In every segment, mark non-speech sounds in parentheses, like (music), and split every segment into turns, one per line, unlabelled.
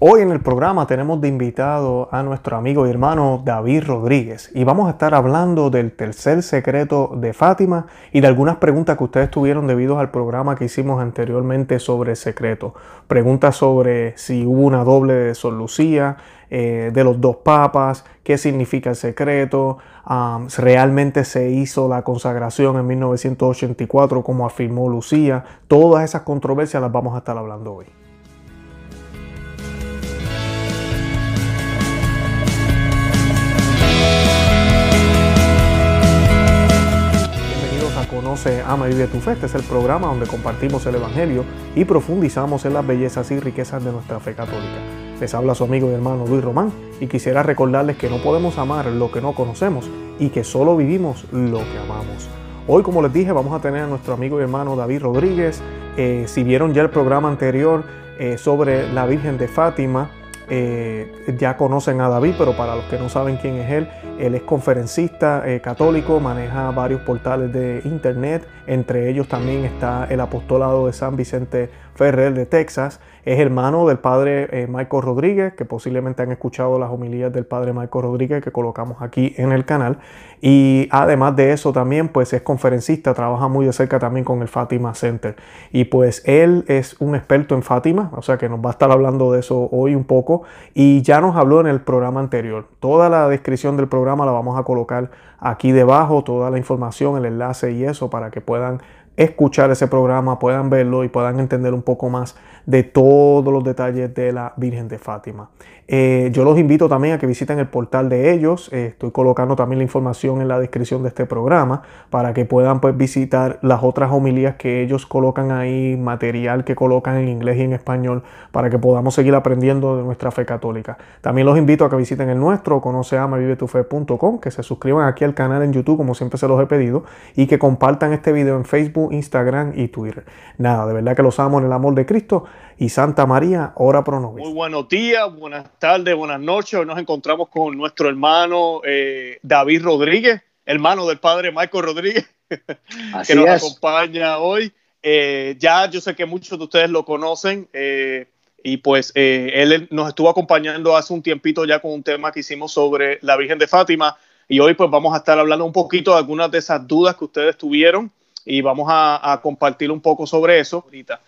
Hoy en el programa tenemos de invitado a nuestro amigo y hermano David Rodríguez y vamos a estar hablando del tercer secreto de Fátima y de algunas preguntas que ustedes tuvieron debido al programa que hicimos anteriormente sobre el secreto. Preguntas sobre si hubo una doble de Sor Lucía, eh, de los dos papas, qué significa el secreto, realmente se hizo la consagración en 1984 como afirmó Lucía. Todas esas controversias las vamos a estar hablando hoy. Conoce, Ama y Vive tu Fe. Este es el programa donde compartimos el Evangelio y profundizamos en las bellezas y riquezas de nuestra fe católica. Les habla su amigo y hermano Luis Román y quisiera recordarles que no podemos amar lo que no conocemos y que solo vivimos lo que amamos. Hoy, como les dije, vamos a tener a nuestro amigo y hermano David Rodríguez. Eh, si vieron ya el programa anterior eh, sobre la Virgen de Fátima, eh, ya conocen a David, pero para los que no saben quién es él, él es conferencista eh, católico, maneja varios portales de internet, entre ellos también está el apostolado de San Vicente Ferrer de Texas. Es hermano del padre eh, Michael Rodríguez, que posiblemente han escuchado las homilías del padre Michael Rodríguez que colocamos aquí en el canal. Y además de eso también pues es conferencista, trabaja muy de cerca también con el Fátima Center. Y pues él es un experto en Fátima, o sea que nos va a estar hablando de eso hoy un poco. Y ya nos habló en el programa anterior. Toda la descripción del programa la vamos a colocar aquí debajo, toda la información, el enlace y eso para que puedan escuchar ese programa, puedan verlo y puedan entender un poco más de todos los detalles de la Virgen de Fátima. Eh, yo los invito también a que visiten el portal de ellos. Eh, estoy colocando también la información en la descripción de este programa para que puedan pues, visitar las otras homilías que ellos colocan ahí, material que colocan en inglés y en español para que podamos seguir aprendiendo de nuestra fe católica. También los invito a que visiten el nuestro, conoceamavivetufe.com, que se suscriban aquí al canal en YouTube como siempre se los he pedido y que compartan este video en Facebook, Instagram y Twitter. Nada, de verdad que los amo en el amor de Cristo y Santa María, ora pro nobis.
Muy buenos días, buenas tardes, buenas noches. Hoy nos encontramos con nuestro hermano eh, David Rodríguez, hermano del padre Michael Rodríguez, (laughs) que nos acompaña hoy. Eh, ya yo sé que muchos de ustedes lo conocen eh, y pues él nos estuvo acompañando hace un tiempito ya con un tema que hicimos sobre la Virgen de Fátima y hoy pues vamos a estar hablando un poquito de algunas de esas dudas que ustedes tuvieron y vamos a, a compartir un poco sobre eso ahorita.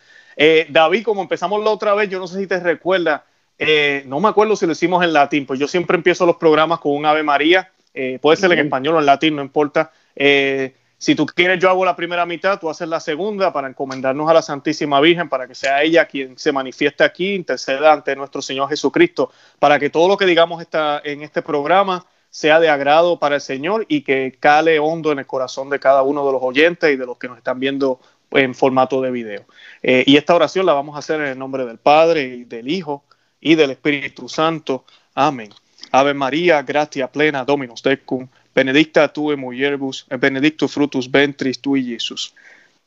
Eh, David, como empezamos la otra vez, yo no sé si te recuerdas, eh, no me acuerdo si lo hicimos en latín, pues yo siempre empiezo los programas con un Ave María, eh, puede ser en español o en latín, no importa. si tú quieres, yo hago la primera mitad, tú haces la segunda para encomendarnos a la Santísima Virgen, para que sea ella quien se manifieste aquí, interceda ante nuestro Señor Jesucristo, para que todo lo que digamos está en este programa sea de agrado para el Señor y que cale hondo en el corazón de cada uno de los oyentes y de los que nos están viendo en formato de video. Eh, y esta oración la vamos a hacer en el nombre del Padre y del Hijo y del Espíritu Santo. Amén. Ave María, gratia plena, Dominus tecum, benedicta tu in mulieribus, et benedictus frutus ventris tui, Jesús.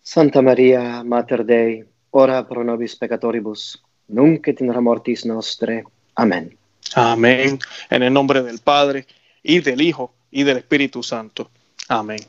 Santa María, Mater Dei, ora pro nobis peccatoribus, nunc et in mortis nostre. Amén.
Amén. En el nombre del Padre, y del Hijo, y del Espíritu Santo. Amén.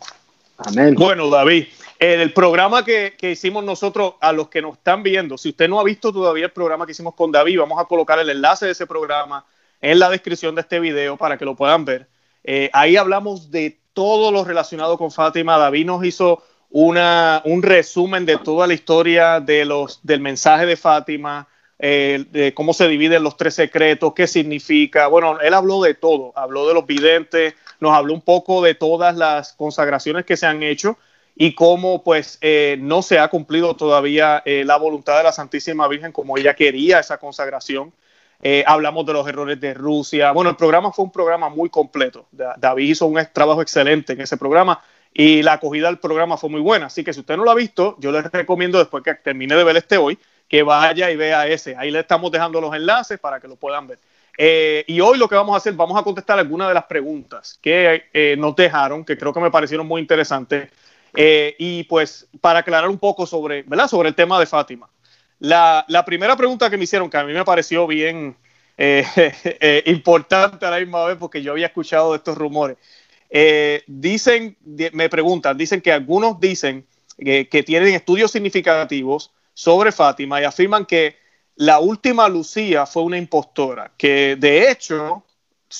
Amén.
Bueno, David, el programa que, hicimos nosotros, a los que nos están viendo, si usted no ha visto todavía el programa que hicimos con David, vamos a colocar el enlace de ese programa en la descripción de este video para que lo puedan ver. Eh, ahí hablamos de todo lo relacionado con Fátima. David nos hizo una, un resumen de toda la historia de los, del mensaje de Fátima, eh, de cómo se dividen los tres secretos, qué significa. Bueno, él habló de todo, habló de los videntes, nos habló un poco de todas las consagraciones que se han hecho y cómo pues eh, no se ha cumplido todavía eh, la voluntad de la Santísima Virgen como ella quería esa consagración. Eh, hablamos de los errores de Rusia. Bueno, el programa fue un programa muy completo. David hizo un trabajo excelente en ese programa y la acogida del programa fue muy buena. Así que si usted no lo ha visto, yo les recomiendo después que termine de ver este hoy, que vaya y vea ese. Ahí le estamos dejando los enlaces para que lo puedan ver. y hoy lo que vamos a hacer, vamos a contestar algunas de las preguntas que nos dejaron, que creo que me parecieron muy interesantes eh, y pues para aclarar un poco sobre, sobre el tema de Fátima. La, la primera pregunta que me hicieron, que a mí me pareció bien eh, (laughs) eh, importante a la misma vez porque yo había escuchado de estos rumores, dicen, me preguntan, dicen que algunos dicen que tienen estudios significativos sobre Fátima y afirman que la última Lucía fue una impostora, que de hecho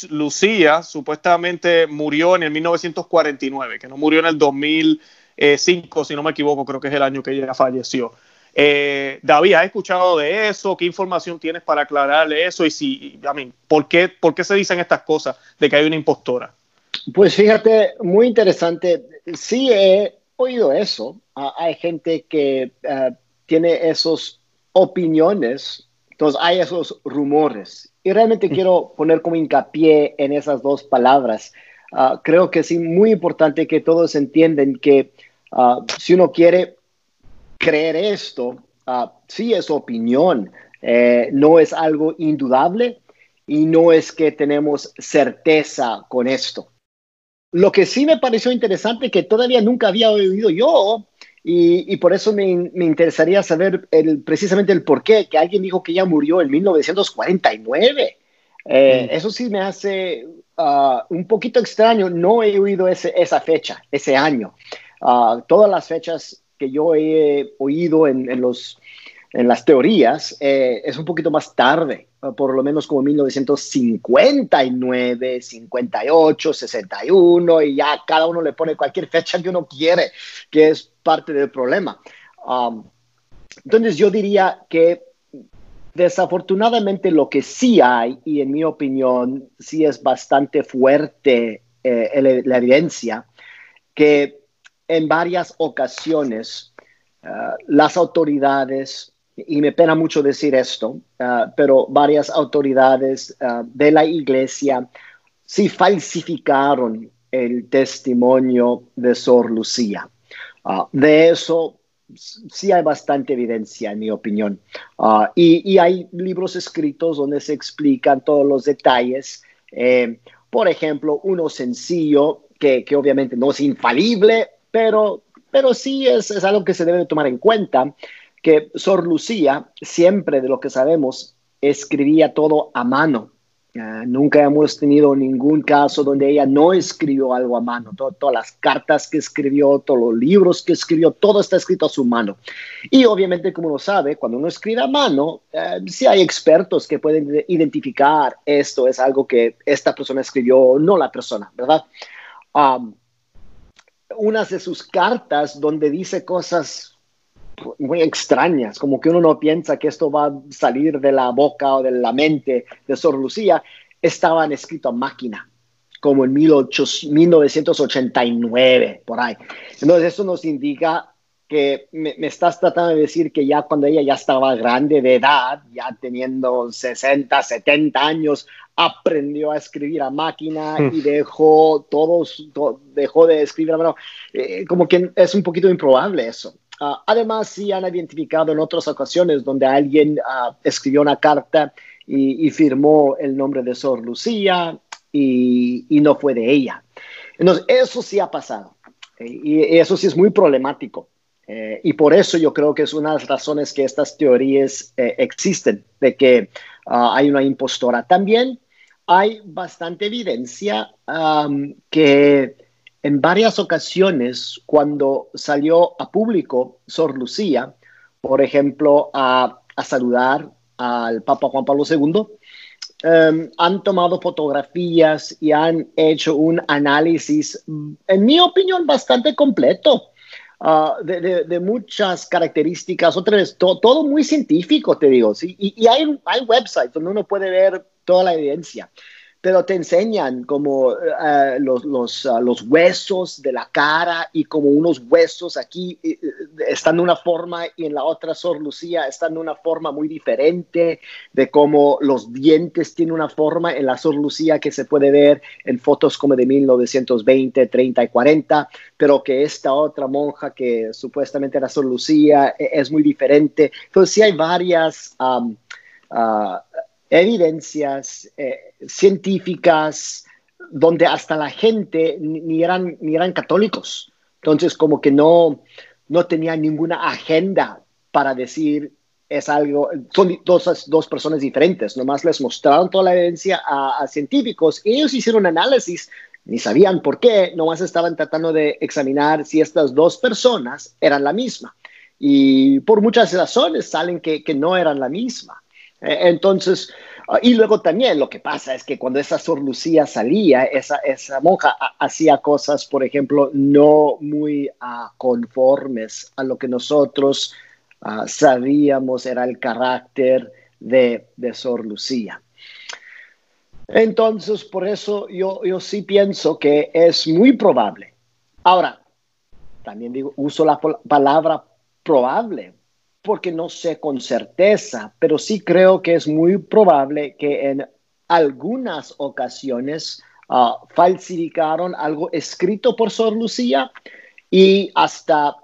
Lucía supuestamente murió en el 1949, que no murió en el 2005, si no me equivoco, creo que es el año que ella falleció. Eh, David, ¿has escuchado de eso? ¿Qué información tienes para aclararle eso? Y si, a mí, ¿por qué, ¿por qué se dicen estas cosas de que hay una impostora?
Pues fíjate, muy interesante. Sí he oído eso. Hay gente que ah, tiene esas opiniones, entonces hay esos rumores. Y realmente quiero poner como hincapié en esas dos palabras. Ah, creo que es muy importante que todos entiendan que si uno quiere creer esto, sí es opinión, eh, no es algo indudable y no es que tenemos certeza con esto. Lo que sí me pareció interesante, que todavía nunca había oído yo, y, por eso me, interesaría saber el, precisamente el por qué, que alguien dijo que ella murió en 1949. Eh, mm. Eso sí me hace ah, un poquito extraño. No he oído ese, esa fecha, ese año. Ah, todas las fechas que yo he oído en, los, en las teorías eh, es un poquito más tarde, por lo menos como 1959, 58, 61, y ya cada uno le pone cualquier fecha que uno quiere, que es parte del problema. Um, entonces yo diría que desafortunadamente lo que sí hay, y en mi opinión sí es bastante fuerte eh, la evidencia, que en varias ocasiones uh, las autoridades, y me pena mucho decir esto, uh, pero varias autoridades uh, de la iglesia sí falsificaron el testimonio de Sor Lucía. de eso sí hay bastante evidencia, en mi opinión. y, y, hay libros escritos donde se explican todos los detalles. Eh, por ejemplo, uno sencillo, que, que, obviamente no es infalible, pero, pero sí es algo que se debe tomar en cuenta, que Sor Lucía, siempre de lo que sabemos, escribía todo a mano. Uh, nunca hemos tenido ningún caso donde ella no escribió algo a mano. todas las cartas que escribió, todos los libros que escribió, todo está escrito a su mano. Y obviamente, como uno sabe, cuando uno escribe a mano, uh, sí hay expertos que pueden identificar esto es algo que esta persona escribió, no la persona, ¿verdad? Unas de sus cartas donde dice cosas muy extrañas, como que uno no piensa que esto va a salir de la boca o de la mente de Sor Lucía, estaban escritos a máquina, como en 1989, por ahí. Entonces eso nos indica que me, me, estás tratando de decir que ya cuando ella ya estaba grande de edad, ya teniendo 60, 70 años, aprendió a escribir a máquina hmm. y dejó todos, dejó de escribir a mano. Eh, como que es un poquito improbable eso. Ah, además, sí han identificado en otras ocasiones donde alguien uh, escribió una carta y, y, firmó el nombre de Sor Lucía y, y, no fue de ella. Entonces, eso sí ha pasado. Eh, y eso sí es muy problemático. Eh, y por eso yo creo que es una de las razones que estas teorías eh, existen, de que uh, hay una impostora. También hay bastante evidencia um, que en varias ocasiones, cuando salió a público Sor Lucía, por ejemplo, a, a saludar al Papa Juan Pablo II, um, han tomado fotografías y han hecho un análisis, en mi opinión, bastante completo. Uh, de, de, de, muchas características, otra vez, to, todo muy científico, te digo, ¿sí? y, y hay, hay websites donde uno puede ver toda la evidencia pero te enseñan como uh, los, los, uh, los, huesos de la cara y como unos huesos aquí uh, están de una forma y en la otra Sor Lucía están de una forma muy diferente, de cómo los dientes tienen una forma en la Sor Lucía que se puede ver en fotos como de 1920, 30 y 40, pero que esta otra monja que supuestamente era Sor Lucía es muy diferente. Entonces sí hay varias... Um, evidencias eh, científicas donde hasta la gente ni eran, ni eran católicos. Entonces, como que no, no tenía ninguna agenda para decir es algo, son dos, dos personas diferentes, nomás les mostraron toda la evidencia a, a científicos y ellos hicieron un análisis, ni sabían por qué, nomás estaban tratando de examinar si estas dos personas eran la misma. Y por muchas razones salen que, que no eran la misma. Eh, entonces, ah, y luego también lo que pasa es que cuando esa Sor Lucía salía, esa, esa monja hacía cosas, por ejemplo, no muy uh, conformes a lo que nosotros uh, sabíamos era el carácter de, de Sor Lucía. Entonces, por eso yo, yo sí pienso que es muy probable. Ahora, también digo, uso la palabra probable porque no sé con certeza, pero sí creo que es muy probable que en algunas ocasiones ah, falsificaron algo escrito por Sor Lucía y hasta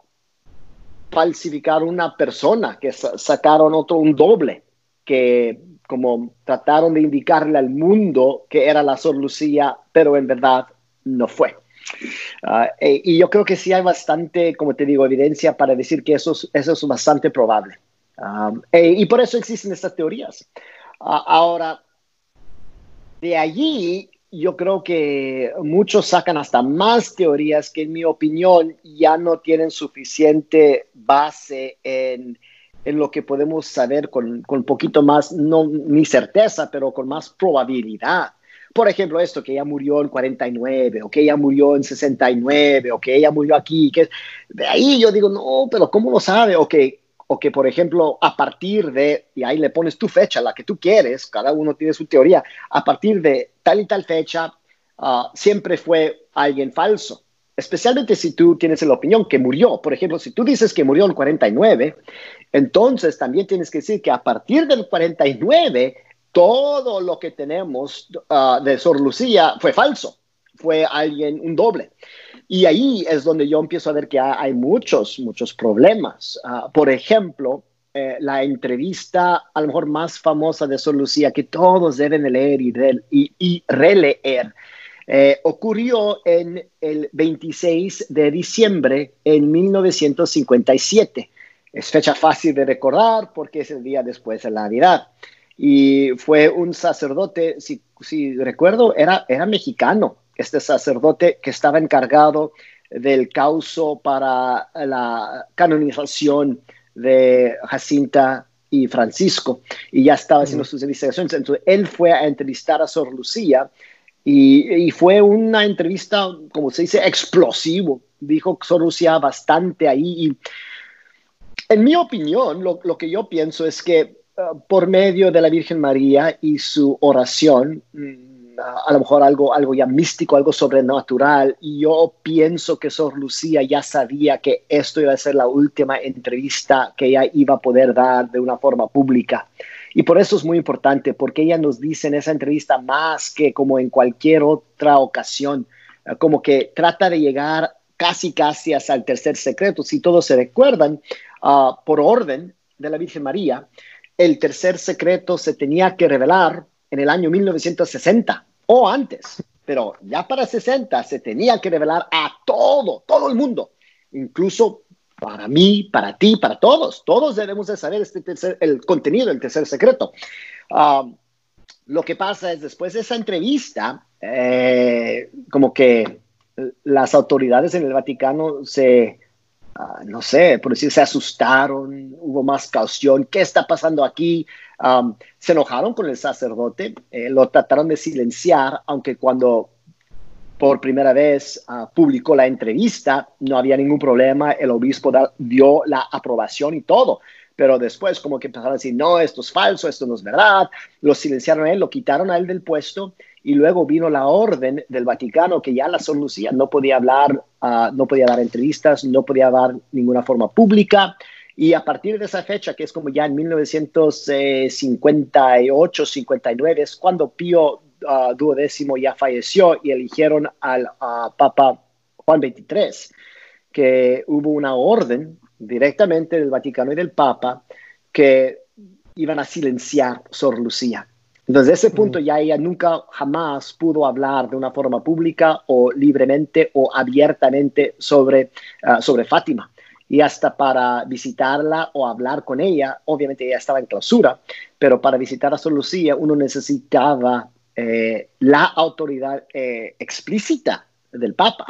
falsificaron una persona, que sacaron otro, un doble, que como trataron de indicarle al mundo que era la Sor Lucía, pero en verdad no fue. Eh, y yo creo que sí hay bastante, como te digo, evidencia para decir que eso es, eso es bastante probable. Ah, eh, y por eso existen estas teorías. Ah, ahora, de allí yo creo que muchos sacan hasta más teorías que en mi opinión ya no tienen suficiente base en, en lo que podemos saber con, con poquito más, no ni certeza, pero con más probabilidad. Por ejemplo, esto que ella murió en 49, o que ella murió en 69, o que ella murió aquí, que de ahí yo digo, no, pero ¿cómo lo sabe? O que, o que, por ejemplo, a partir de, y ahí le pones tu fecha, la que tú quieres, cada uno tiene su teoría, a partir de tal y tal fecha, ah, siempre fue alguien falso. Especialmente si tú tienes la opinión que murió. Por ejemplo, si tú dices que murió en 49, entonces también tienes que decir que a partir del 49 todo lo que tenemos ah, de Sor Lucía fue falso, fue alguien, un doble. Y ahí es donde yo empiezo a ver que hay muchos, muchos problemas. Ah, por ejemplo, eh, la entrevista a lo mejor más famosa de Sor Lucía que todos deben leer y, y, releer. Eh, ocurrió en el 26 de diciembre en 1957. Es fecha fácil de recordar porque es el día después de la Navidad y fue un sacerdote, si, si recuerdo, era, era mexicano, este sacerdote que estaba encargado del causo para la canonización de Jacinta y Francisco, y ya estaba haciendo sus investigaciones. Entonces, él fue a entrevistar a Sor Lucía y, y, fue una entrevista, como se dice, explosivo. Dijo Sor Lucía bastante ahí. Y en mi opinión, lo, lo que yo pienso es que por medio de la Virgen María y su oración, mm, a lo mejor algo, algo ya místico, algo sobrenatural. Y yo pienso que Sor Lucía ya sabía que esto iba a ser la última entrevista que ella iba a poder dar de una forma pública. Y por eso es muy importante, porque ella nos dice en esa entrevista más que como en cualquier otra ocasión, ah, como que trata de llegar casi, casi hasta el tercer secreto. Si todos se recuerdan, ah, por orden de la Virgen María, el tercer secreto se tenía que revelar en el año 1960 o antes, pero ya para 60 se tenía que revelar a todo, todo el mundo, incluso para mí, para ti, para todos. Todos debemos de saber este tercer, el contenido del tercer secreto. Ah, lo que pasa es después de esa entrevista, eh, como que las autoridades en el Vaticano se Ah, no sé, por decir, se asustaron, hubo más caución, ¿qué está pasando aquí? se enojaron con el sacerdote, eh, lo trataron de silenciar, aunque cuando por primera vez ah, publicó la entrevista, no había ningún problema, el obispo dio la aprobación y todo, pero después como que empezaron a decir, no, esto es falso, esto no es verdad, lo silenciaron a él, lo quitaron a él del puesto y luego vino la orden del Vaticano que ya la Sor Lucía no podía hablar, ah, no podía dar entrevistas, no podía dar ninguna forma pública. Y a partir de esa fecha, que es como ya en 1958, 59, es cuando Pío uh, duodécimo ya falleció y eligieron al Papa Juan XXIII, que hubo una orden directamente del Vaticano y del Papa que iban a silenciar Sor Lucía. Entonces, ese punto ya ella nunca jamás pudo hablar de una forma pública o libremente o abiertamente sobre, ah, sobre Fátima. Y hasta para visitarla o hablar con ella, obviamente ella estaba en clausura, pero para visitar a Sor Lucía uno necesitaba eh, la autoridad eh, explícita del Papa.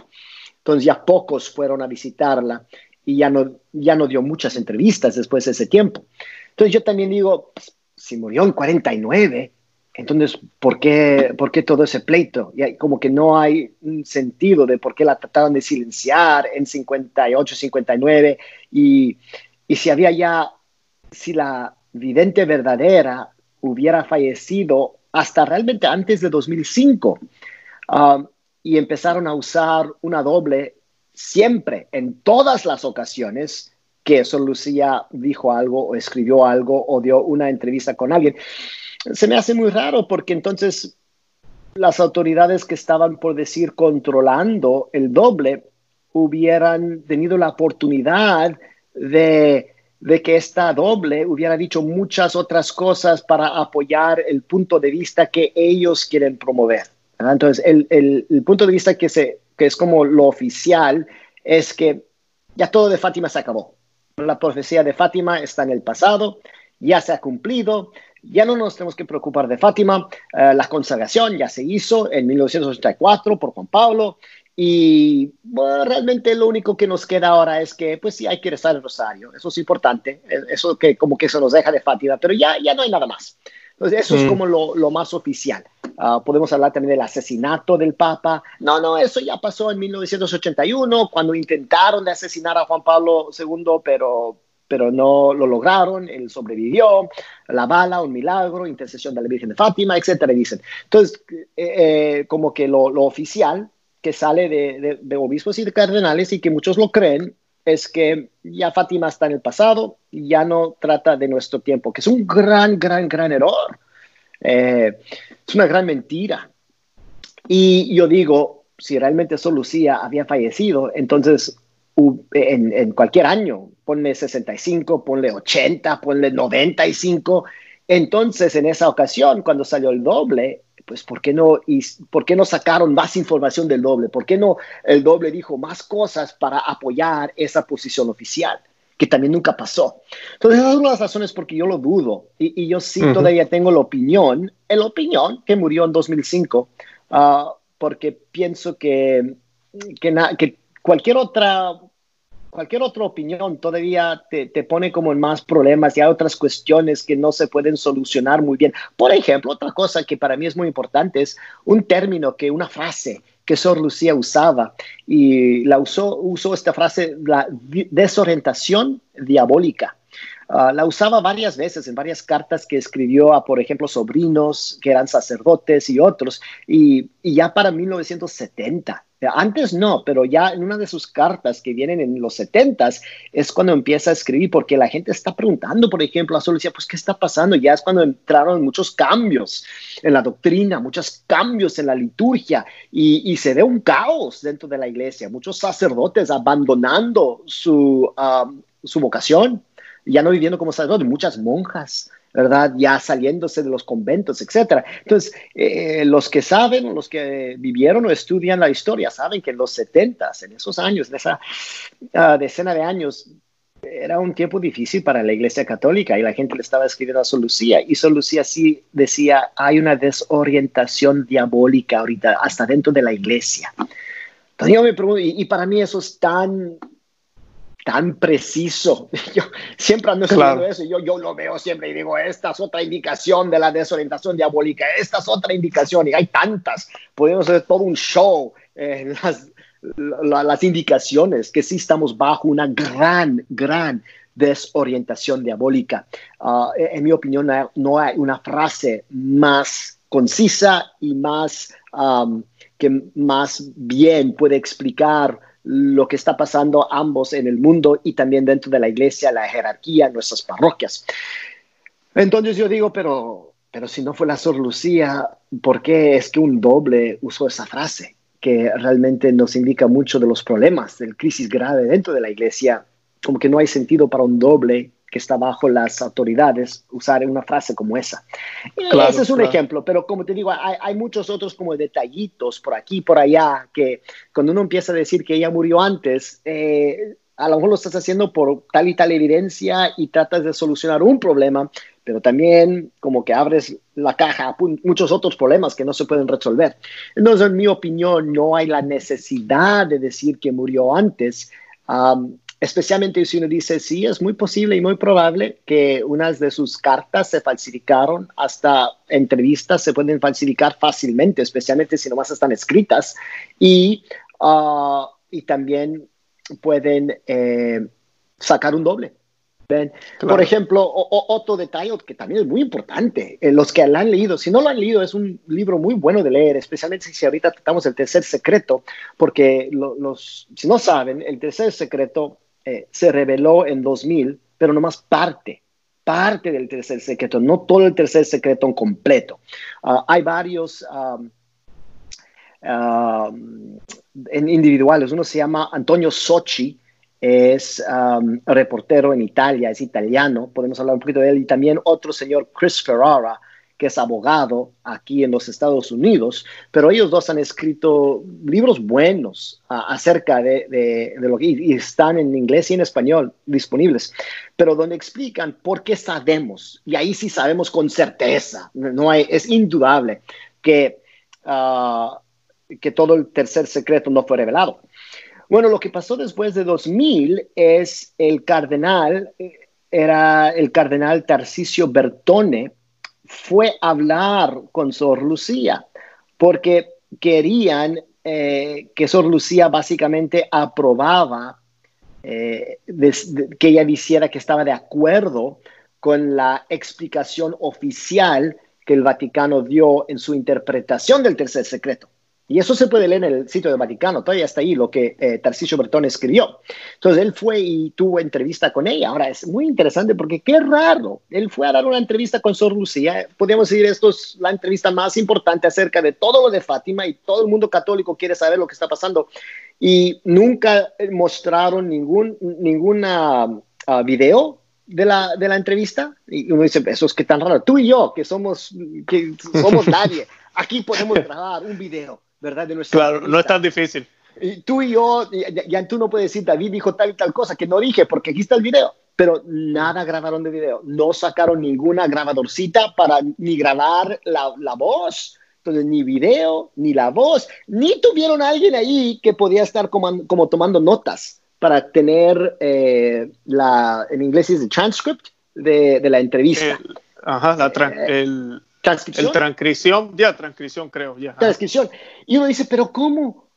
Entonces ya pocos fueron a visitarla y ya no, ya no dio muchas entrevistas después de ese tiempo. Entonces yo también digo, si murió en 49, entonces, ¿por qué, ¿por qué todo ese pleito? Y como que no hay un sentido de por qué la trataron de silenciar en 58, 59, y, si había ya, si la vidente verdadera hubiera fallecido hasta realmente antes de 2005, um, y empezaron a usar una doble siempre, en todas las ocasiones que Sor Lucía dijo algo o escribió algo o dio una entrevista con alguien se me hace muy raro porque entonces las autoridades que estaban, por decir, controlando el doble, hubieran tenido la oportunidad de, que esta doble hubiera dicho muchas otras cosas para apoyar el punto de vista que ellos quieren promover. Entonces, el, punto de vista que, se, que es como lo oficial es que ya todo de Fátima se acabó. La profecía de Fátima está en el pasado, ya se ha cumplido, ya no nos tenemos que preocupar de Fátima, eh, la consagración ya se hizo en 1984 por Juan Pablo y realmente lo único que nos queda ahora es que pues sí hay que rezar el rosario, eso es importante, e, eso que como que se nos deja de Fátima, pero ya, ya no hay nada más. Entonces eso es mm. como lo, lo más oficial. Ah, podemos hablar también del asesinato del Papa. No, no, eso ya pasó en 1981 cuando intentaron de asesinar a Juan Pablo II, pero pero no lo lograron, él sobrevivió, la bala, un milagro, intercesión de la Virgen de Fátima, etcétera, dicen. Entonces, eh, eh, como que lo, oficial que sale de, obispos y de cardenales y que muchos lo creen es que ya Fátima está en el pasado, ya no trata de nuestro tiempo, que es un gran, gran, gran error. Eh, es una gran mentira. Y yo digo, si realmente Sor Lucía había fallecido, entonces en, cualquier año, ponle 65, ponle 80, ponle 95. Entonces, en esa ocasión, cuando salió el doble, pues ¿por qué no, y, ¿por qué no sacaron más información del doble? ¿Por qué no el doble dijo más cosas para apoyar esa posición oficial? que también nunca pasó. Entonces, esas son las razones porque yo lo dudo. Y, yo sí todavía tengo la opinión, la opinión que murió en 2005, ah, porque pienso que, que, que, cualquier otra cualquier otra opinión todavía te, pone como en más problemas y hay otras cuestiones que no se pueden solucionar muy bien. Por ejemplo, otra cosa que para mí es muy importante es un término que, una frase que Sor Lucía usaba y la usó, usó esta frase, la desorientación diabólica. Ah, la usaba varias veces en varias cartas que escribió a, por ejemplo, sobrinos que eran sacerdotes y otros, y, y ya para 1970 antes no, pero ya en una de sus cartas que vienen en los 70 es cuando empieza a escribir, porque la gente está preguntando, por ejemplo, a Solucia, pues, ¿qué está pasando? Ya es cuando entraron muchos cambios en la doctrina, muchos cambios en la liturgia, y, se ve un caos dentro de la iglesia, muchos sacerdotes abandonando su, ah, su vocación, ya no viviendo como sacerdotes, muchas monjas ¿verdad? Ya saliéndose de los conventos, etcétera. Entonces, eh, los que saben, los que vivieron o estudian la historia, saben que en los 70, en esos años, en esa ah, decena de años, era un tiempo difícil para la Iglesia Católica y la gente le estaba escribiendo a Sor Lucía y Sor Lucía sí decía, hay una desorientación diabólica ahorita, hasta dentro de la Iglesia. Entonces yo me pregunto, y para mí eso es tan tan preciso. (laughs) Yo siempre ando claro. eso. Yo, yo lo veo siempre y digo, esta es otra indicación de la desorientación diabólica, esta es otra indicación, y hay tantas. Podemos hacer todo un show, eh, (laughs) las, las indicaciones que sí estamos bajo una gran, gran desorientación diabólica. Ah, en mi opinión, no hay una frase más concisa y más que más bien puede explicar lo que está pasando ambos en el mundo y también dentro de la iglesia, la jerarquía, nuestras parroquias. Entonces yo digo, pero, pero si no fue la Sor Lucía, ¿por qué es que un doble usó esa frase? que realmente nos indica mucho de los problemas, del crisis grave dentro de la iglesia, como que no hay sentido para un doble que está bajo las autoridades usar una frase como esa. Ese es un ejemplo, pero como te digo, hay, muchos otros como detallitos por aquí, por allá, que cuando uno empieza a decir que ella murió antes, eh, a lo mejor lo estás haciendo por tal y tal evidencia y tratas de solucionar un problema, pero también como que abres la caja a muchos otros problemas que no se pueden resolver. Entonces, en mi opinión, no hay la necesidad de decir que murió antes especialmente si uno dice, sí, es muy posible y muy probable que unas de sus cartas se falsificaron, hasta entrevistas se pueden falsificar fácilmente, especialmente si nomás están escritas, y, ah, y también pueden eh, sacar un doble. Por ejemplo, otro detalle que también es muy importante, eh, los que lo han leído, si no lo han leído, es un libro muy bueno de leer, especialmente si ahorita tratamos el tercer secreto, porque los, si no saben, el tercer secreto eh, se reveló en 2000, pero nomás parte, parte del tercer secreto, no todo el tercer secreto en completo. Ah, hay varios individuales, uno se llama Antonio Sochi, es um, reportero en Italia, es italiano, podemos hablar un poquito de él, y también otro señor, Chris Ferrara, que es abogado aquí en los Estados Unidos, pero ellos dos han escrito libros buenos acerca de, lo que y están en inglés y en español disponibles, pero donde explican por qué sabemos, y ahí sí sabemos con certeza, no hay, es indudable que, uh, que todo el tercer secreto no fue revelado. Bueno, lo que pasó después de 2000 es el cardenal, era el cardenal Tarcisio Bertone, fue hablar con Sor Lucía porque querían eh, que Sor Lucía básicamente aprobaba eh, que ella dijera que estaba de acuerdo con la explicación oficial que el Vaticano dio en su interpretación del tercer secreto. Y eso se puede leer en el sitio del Vaticano, todavía está ahí lo que eh, Tarcisio Bertone escribió. Entonces él fue y tuvo entrevista con ella. Ahora es muy interesante porque qué raro, él fue a dar una entrevista con Sor Lucía. Podríamos decir, esto es la entrevista más importante acerca de todo lo de Fátima y todo el mundo católico quiere saber lo que está pasando. Y nunca mostraron ningún ninguna, uh, video de la, de la entrevista. Y uno dice, eso es que tan raro. Tú y yo, que somos, que somos (laughs) nadie, aquí podemos grabar un video ¿verdad? De
claro, no es tan difícil.
Y tú y yo, ya, tú no puedes decir, David dijo tal y tal cosa, que no dije, porque aquí está el video. Pero nada grabaron de video. No sacaron ninguna grabadorcita para ni grabar la, la voz. Entonces, ni video, ni la voz, ni tuvieron a alguien ahí que podía estar como, como tomando notas para tener eh, la, en inglés es el transcript de, de la entrevista.
ajá, la eh, el, ¿Transcripción? El transcripción, ya, transcripción creo, ya.
Transcripción. Y uno dice, pero ¿cómo?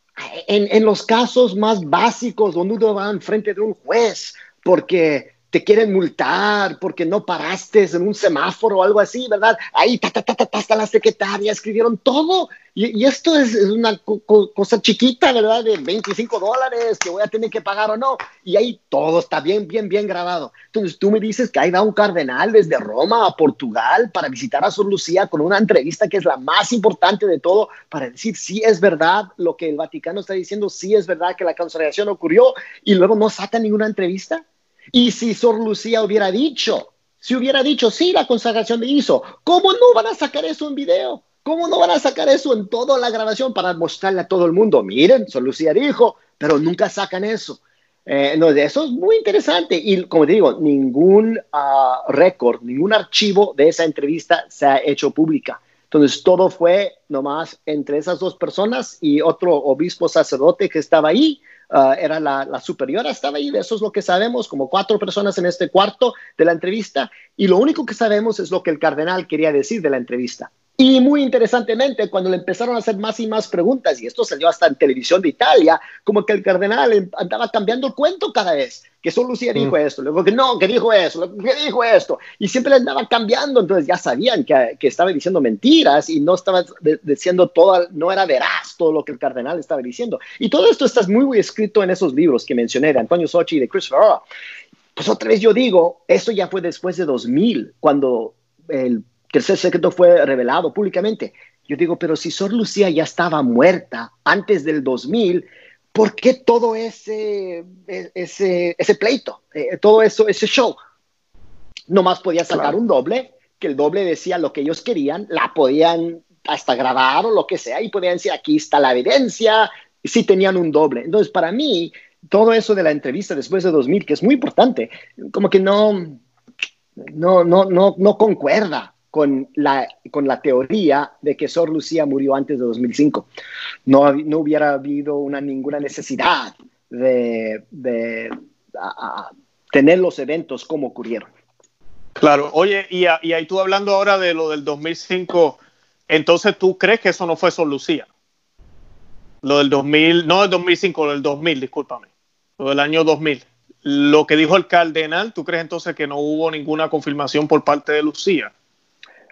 En, en los casos más básicos, donde uno va en frente de un juez, porque te quieren multar porque no paraste en un semáforo o algo así, ¿verdad? Ahí, ta, ta, ta, ta, hasta la secretaria escribieron todo. Y, esto es, una cosa chiquita, ¿verdad? De 25 dólares que voy a tener que pagar o no. Y ahí todo está bien, bien, bien grabado. Entonces tú me dices que ahí va un cardenal desde Roma a Portugal para visitar a Sor Lucía con una entrevista que es la más importante de todo para decir si es verdad lo que el Vaticano está diciendo, si es verdad que la consagración ocurrió y luego no saca ninguna entrevista. Y si Sor Lucía hubiera dicho, si hubiera dicho, sí, la consagración de hizo, ¿cómo no van a sacar eso en video? ¿Cómo no van a sacar eso en toda la grabación para mostrarle a todo el mundo? Miren, Sor Lucía dijo, pero nunca sacan eso. Eh, no, eso es muy interesante. Y como te digo, ningún uh, récord, ningún archivo de esa entrevista se ha hecho pública. Entonces, todo fue nomás entre esas dos personas y otro obispo sacerdote que estaba ahí Ah, era la, la, superiora, estaba ahí, eso es lo que sabemos, como cuatro personas en este cuarto de la entrevista, y lo único que sabemos es lo que el cardenal quería decir de la entrevista. Y muy interesantemente, cuando le empezaron a hacer más y más preguntas, y esto salió hasta en televisión de Italia, como que el cardenal andaba cambiando el cuento cada vez, que solo Lucía dijo mm. esto, luego que no, que dijo eso, que dijo esto, y siempre le andaba cambiando, entonces ya sabían que, que estaba diciendo mentiras y no estaba diciendo todo, no era veraz todo lo que el cardenal estaba diciendo. Y todo esto está muy, muy escrito en esos libros que mencioné de Antonio Sochi y de Chris Ferrara. Pues otra vez yo digo, esto ya fue después de 2000, cuando el tercer secreto fue revelado públicamente. Yo digo, pero si Sor Lucía ya estaba muerta antes del 2000, ¿por qué todo ese, e, ese, ese pleito, eh, todo eso, ese show? Nomás podía sacar un doble, que el doble decía lo que ellos querían, la podían hasta grabar o lo que sea, y podían decir, aquí está la evidencia, si tenían un doble. Entonces, para mí, todo eso de la entrevista después de 2000, que es muy importante, como que no, no, no, no, no concuerda con la, con la teoría de que Sor Lucía murió antes de 2005. No, no hubiera habido una, ninguna necesidad de, tener los eventos como ocurrieron.
Claro, oye, y, ahí tú hablando ahora de lo del 2005, entonces tú crees que eso no fue Sor Lucía. Lo del 2000, no del 2005, lo del 2000, discúlpame. Lo del año 2000. Lo que dijo el cardenal, ¿tú crees entonces que no hubo ninguna confirmación por parte de Lucía?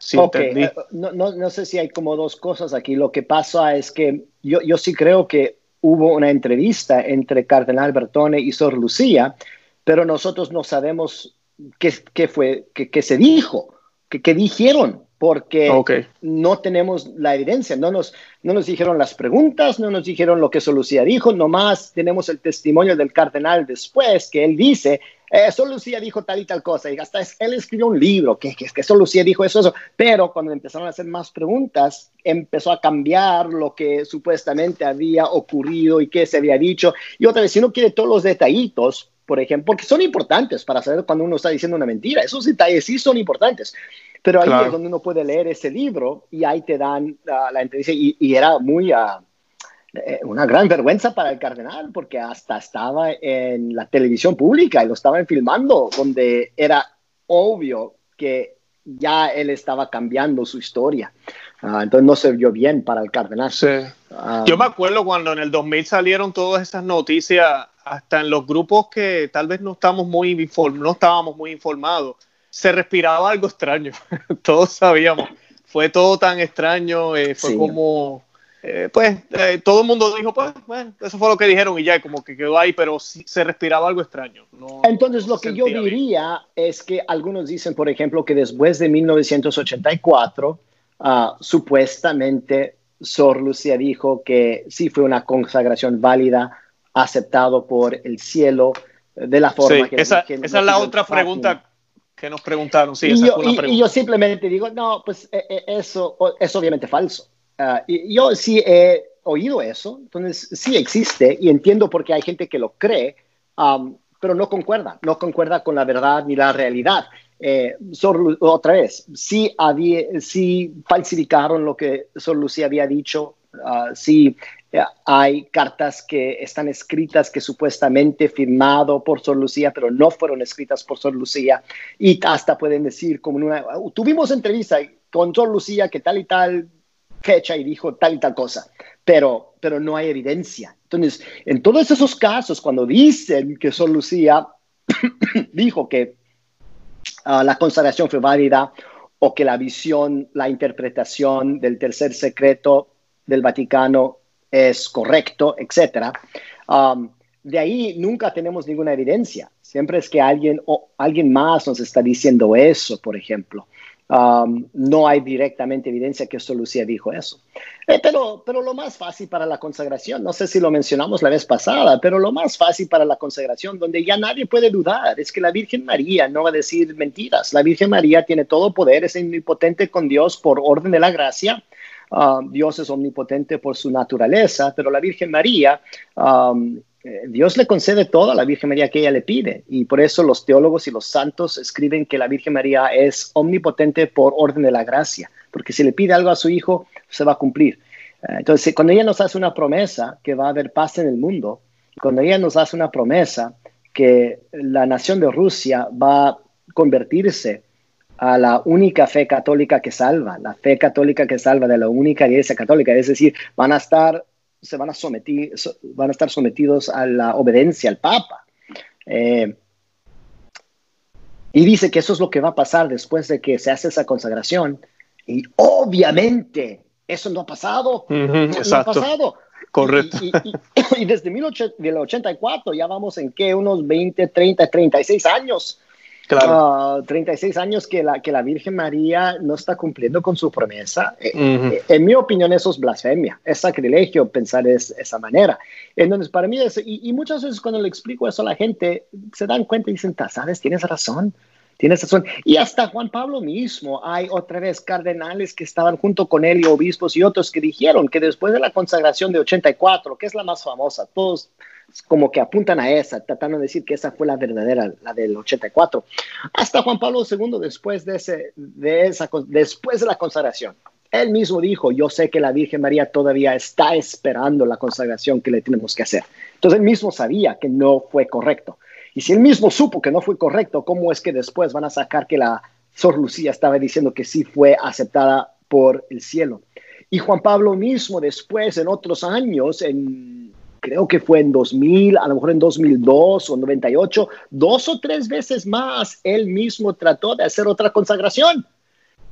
Sí, eh, no, no, no, sé si hay como dos cosas aquí. Lo que pasa es que yo, yo sí creo que hubo una entrevista entre Cardenal Bertone y Sor Lucía, pero nosotros no sabemos qué, qué fue, qué, qué, se dijo, qué, qué dijeron, porque no tenemos la evidencia, no nos, no nos dijeron las preguntas, no nos dijeron lo que Sor Lucía dijo, nomás tenemos el testimonio del cardenal después, que él dice, eh, Lucía dijo tal y tal cosa, y hasta él escribió un libro, que, que, que Sor Lucía dijo eso, eso, pero cuando empezaron a hacer más preguntas, empezó a cambiar lo que supuestamente había ocurrido y qué se había dicho, y otra vez, si uno quiere todos los detallitos, por ejemplo, porque son importantes para saber cuando uno está diciendo una mentira. Esos detalles sí son importantes. Pero ahí es donde uno puede leer ese libro y ahí te dan la entrevista. Y, era muy uh, una gran vergüenza para el cardenal porque hasta estaba en la televisión pública y lo estaban filmando, donde era obvio que ya él estaba cambiando su historia. Uh, entonces no se vio bien para el cardenal.
Sí. Yo me acuerdo cuando en el 2000 salieron todas esas noticias hasta en los grupos que tal vez no, estamos muy no estábamos muy informados, se respiraba algo extraño. (laughs) Todos sabíamos. Fue todo tan extraño, eh, fue como, eh, pues, eh, todo el mundo dijo, pues, bueno, eso fue lo que dijeron y ya, como que quedó ahí, pero sí, se respiraba algo extraño.
Entonces, lo que yo diría es que algunos dicen, por ejemplo, que después de 1984, ah, supuestamente Sor Lucía dijo que sí fue una consagración válida aceptado por el cielo de la forma
que... Esa, esa es la otra pregunta que nos preguntaron. Sí,
y, yo, y, yo, simplemente digo, no, pues eh, eh, eso es obviamente falso. Y yo sí he oído eso, entonces sí existe y entiendo por qué hay gente que lo cree, pero no concuerda, no concuerda con la verdad ni la realidad. Eh, otra vez, sí, había, sí falsificaron lo que Sor Lucía había dicho, uh, sí hay cartas que están escritas que supuestamente firmado por Sor Lucía, pero no fueron escritas por Sor Lucía. Y hasta pueden decir, como una, tuvimos entrevista con Sor Lucía que tal y tal fecha y dijo tal y tal cosa, pero, pero no hay evidencia. Entonces, en todos esos casos, cuando dicen que Sor Lucía (coughs) dijo que ah, la consagración fue válida o que la visión, la interpretación del tercer secreto del Vaticano es correcto. Um, de ahí nunca tenemos ninguna evidencia. Siempre es que alguien o alguien más nos está diciendo eso, por ejemplo. Um, no hay directamente evidencia que Lucía dijo eso. Eh, pero, pero lo más fácil para la consagración, no sé si lo mencionamos la vez pasada, pero lo más fácil para la consagración, donde ya nadie puede dudar, es que la Virgen María no va a decir mentiras. La Virgen María tiene todo poder, es omnipotente con Dios por orden de la gracia Um, Dios es omnipotente por su naturaleza, pero la Virgen María, um, eh, Dios le concede todo a la Virgen María que ella le pide. Y por eso los teólogos y los santos escriben que la Virgen María es omnipotente por orden de la gracia, porque si le pide algo a su hijo, se va a cumplir. Eh, entonces, cuando ella nos hace una promesa que va a haber paz en el mundo, cuando ella nos hace una promesa que la nación de Rusia va a convertirse a la única fe católica que salva, la fe católica que salva de la única iglesia católica, es decir, van a estar, se van a someter, van a estar sometidos a la obediencia al Papa. Eh, y dice que eso es lo que va a pasar después de que se hace esa consagración. Y obviamente eso no ha pasado. no ha pasado.
Correcto.
Y, desde 1984 ya vamos en que unos 20, 30, 36 años Claro. 36 ah, años que la, que la Virgen María no está cumpliendo con su promesa. Eh, eh, en mi opinión, eso es blasfemia, es sacrilegio pensar de esa manera. Entonces, para mí, es, y, muchas veces cuando le explico eso a la gente, se dan cuenta y dicen, sabes, tienes razón. Tienes razón. Y hasta Juan Pablo mismo, hay otra vez cardenales que estaban junto con él y obispos y otros que dijeron que después de la consagración de 84, que es la más famosa, todos como que apuntan a esa, tratando de decir que esa fue la verdadera, la del 84. Hasta Juan Pablo II, después de, ese, de esa, después de la consagración, él mismo dijo, yo sé que la Virgen María todavía está esperando la consagración que le tenemos que hacer. Entonces él mismo sabía que no fue correcto. Y si él mismo supo que no fue correcto, ¿cómo es que después van a sacar que la Sor Lucía estaba diciendo que sí fue aceptada por el cielo? Y Juan Pablo mismo después, en otros años, en, creo que fue en 2000, a lo mejor en 2002 o 98, dos o tres veces más, él mismo trató de hacer otra consagración.